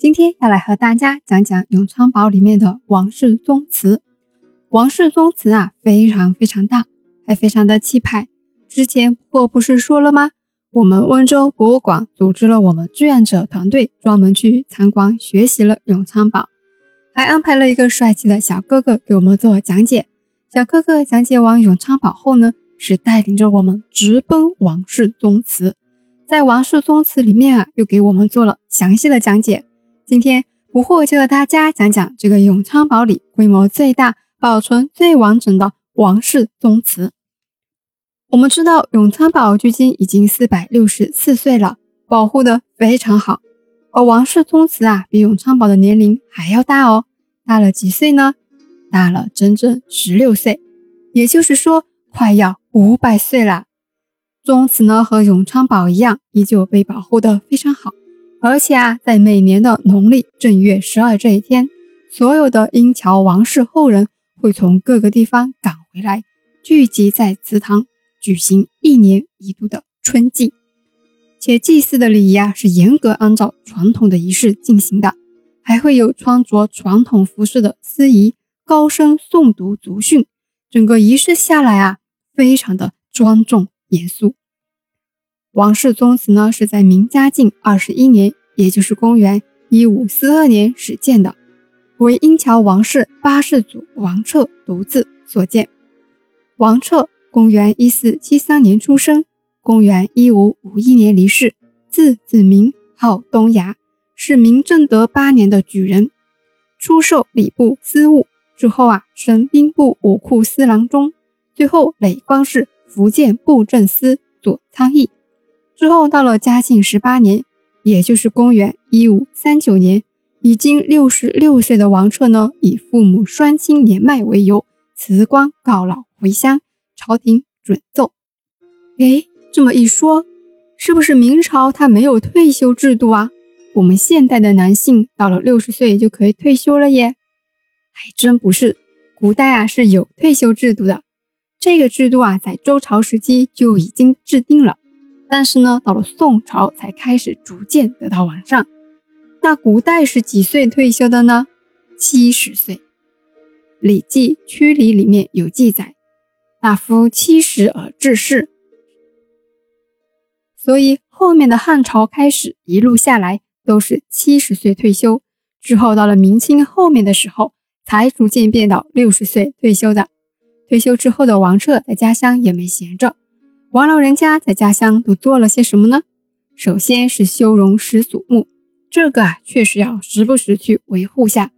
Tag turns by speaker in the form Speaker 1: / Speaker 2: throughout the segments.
Speaker 1: 今天要来和大家讲讲永昌堡里面的王室宗祠。王室宗祠啊，非常非常大，还非常的气派。之前我不是说了吗？我们温州博物馆组织了我们志愿者团队，专门去参观学习了永昌堡，还安排了一个帅气的小哥哥给我们做讲解。小哥哥讲解完永昌堡后呢，是带领着我们直奔王室宗祠，在王室宗祠里面啊，又给我们做了详细的讲解。今天不惑就和大家讲讲这个永昌堡里规模最大、保存最完整的王室宗祠。我们知道永昌堡距今已经四百六十四岁了，保护的非常好。而王室宗祠啊，比永昌堡的年龄还要大哦，大了几岁呢？大了整整十六岁，也就是说快要五百岁了。宗祠呢和永昌堡一样，依旧被保护的非常好。而且啊，在每年的农历正月十二这一天，所有的英桥王室后人会从各个地方赶回来，聚集在祠堂，举行一年一度的春祭。且祭祀的礼仪啊，是严格按照传统的仪式进行的，还会有穿着传统服饰的司仪高声诵读族训，整个仪式下来啊，非常的庄重严肃。王氏宗祠呢，是在明嘉靖二十一年，也就是公元一五四二年始建的，为英桥王氏八世祖王彻独自所建。王彻公元一四七三年出生，公元一五五一年离世，字子明，号东崖，是明正德八年的举人，出授礼部司务，之后啊升兵部武库司郎中，最后累官至福建布政司左参议。之后到了嘉庆十八年，也就是公元一五三九年，已经六十六岁的王彻呢，以父母双亲年迈为由辞官告老回乡，朝廷准奏。哎，这么一说，是不是明朝他没有退休制度啊？我们现代的男性到了六十岁就可以退休了耶？还真不是，古代啊是有退休制度的，这个制度啊在周朝时期就已经制定了。但是呢，到了宋朝才开始逐渐得到完善。那古代是几岁退休的呢？七十岁，《礼记·曲礼》里面有记载：“大夫七十而致仕。”所以后面的汉朝开始一路下来都是七十岁退休，之后到了明清后面的时候才逐渐变到六十岁退休的。退休之后的王彻在家乡也没闲着。王老人家在家乡都做了些什么呢？首先是修容始祖墓，这个啊确实要时不时去维护下。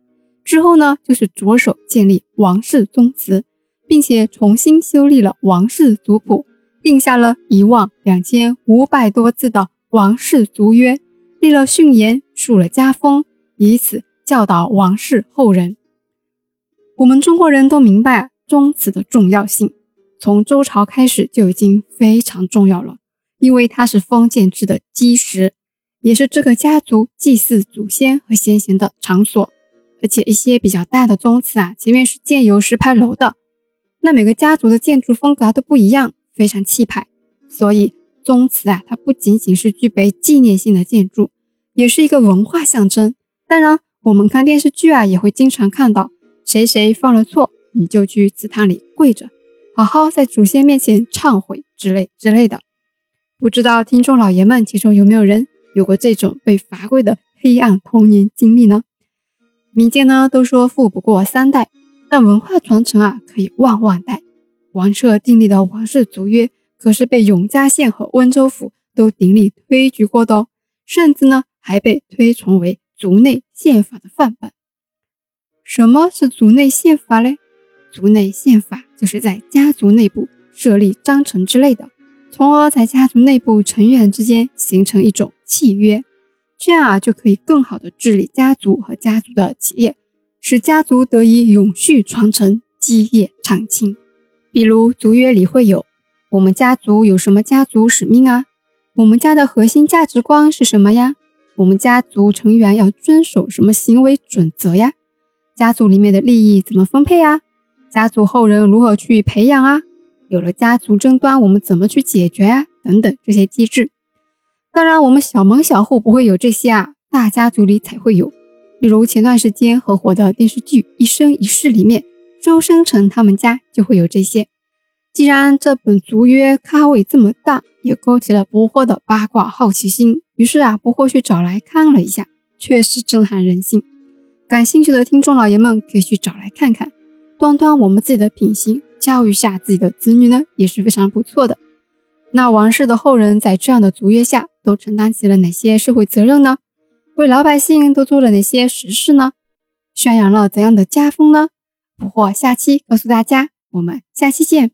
Speaker 1: 之后呢，就是着手建立王室宗祠，并且重新修立了王室族谱，定下了一万两千五百多字的王室族约，立了训言，树了家风，以此教导王室后人。我们中国人都明白宗祠的重要性。从周朝开始就已经非常重要了，因为它是封建制的基石，也是这个家族祭祀祖先和先贤的场所。而且一些比较大的宗祠啊，前面是建有石牌楼的，那每个家族的建筑风格都不一样，非常气派。所以宗祠啊，它不仅仅是具备纪念性的建筑，也是一个文化象征。当然，我们看电视剧啊，也会经常看到谁谁犯了错，你就去祠堂里跪着。好好在祖先面前忏悔之类之类的，不知道听众老爷们其中有没有人有过这种被罚跪的黑暗童年经历呢？民间呢都说富不过三代，但文化传承啊可以万万代。王彻订立的王室族约可是被永嘉县和温州府都鼎力推举过的哦，甚至呢还被推崇为族内宪法的范本。什么是族内宪法嘞？族内宪法就是在家族内部设立章程之类的，从而在家族内部成员之间形成一种契约，这样啊就可以更好的治理家族和家族的企业，使家族得以永续传承、基业长青。比如族约里会有我们家族有什么家族使命啊？我们家的核心价值观是什么呀？我们家族成员要遵守什么行为准则呀？家族里面的利益怎么分配啊？家族后人如何去培养啊？有了家族争端，我们怎么去解决啊？等等这些机制。当然，我们小门小户不会有这些啊，大家族里才会有。比如前段时间很火的电视剧《一生一世》里面，周生辰他们家就会有这些。既然这本族约咖位这么大，也勾起了不惑的八卦好奇心，于是啊，不惑去找来看了一下，确实震撼人心。感兴趣的听众老爷们可以去找来看看，端端我们自己的品行，教育下自己的子女呢，也是非常不错的。那王室的后人在这样的族约下，都承担起了哪些社会责任呢？为老百姓都做了哪些实事呢？宣扬了怎样的家风呢？不惑下期告诉大家，我们下期见。